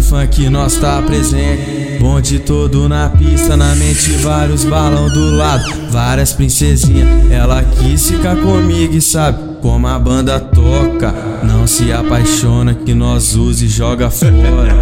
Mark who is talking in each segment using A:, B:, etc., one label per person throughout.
A: funk nós tá presente. Bonde todo na pista, na mente vários balão do lado. Várias princesinhas, ela quis ficar comigo e sabe como a banda toca. Não se apaixona que nós use e joga fora.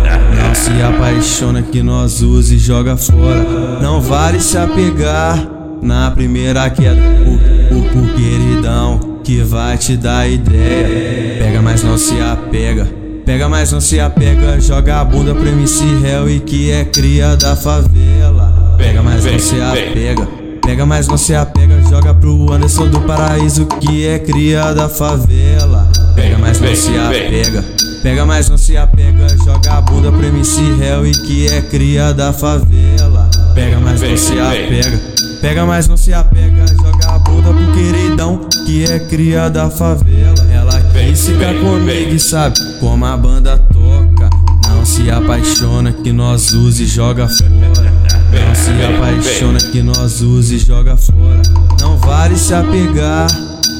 A: Não se apaixona que nós use e joga fora. Não vale se apegar na primeira queda. O, o, o queridão que vai te dar ideia. Pega, mas não se apega. Pega, mas não se apega, joga a bunda pro MC Hell e que é cria da favela. Pega, mas não se apega. Pega, mas não se apega, joga pro Anderson do Paraíso que é cria da favela. Pega, mas não se apega. Pega, mas não se apega, joga a bunda pro MC Hell e que é cria da favela. Pega, mas não se apega. Pega, mas não se apega, joga a bunda pro queridão que é cria da favela. Ela quis ficar comigo e sabe como a banda toca. Não se apaixona que nós use e joga fora. Não se apaixona que nós use e joga fora. Não vale se apegar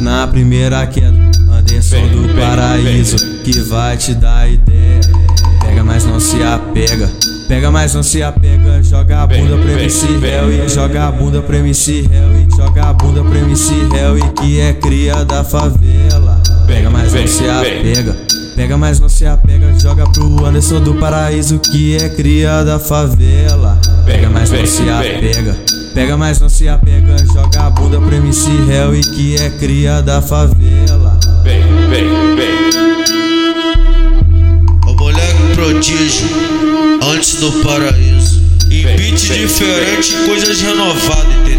A: na primeira queda. Anderson do paraíso que vai te dar ideia. Pega, mas não se apega. Pega, mas não se apega, joga a bunda pro MC Hell e joga a bunda pro MC Hell e joga a bunda pro MC Hell e que é cria da favela. Pega, mas não se apega. Pega, mas não se apega, joga pro Anderson do Paraíso que é cria da favela. Pega, mas não se apega. Pega, mas não se apega, joga a bunda pro MC Hell e que é cria da favela.
B: Do paraíso. Em beat diferente, coisas renovadas?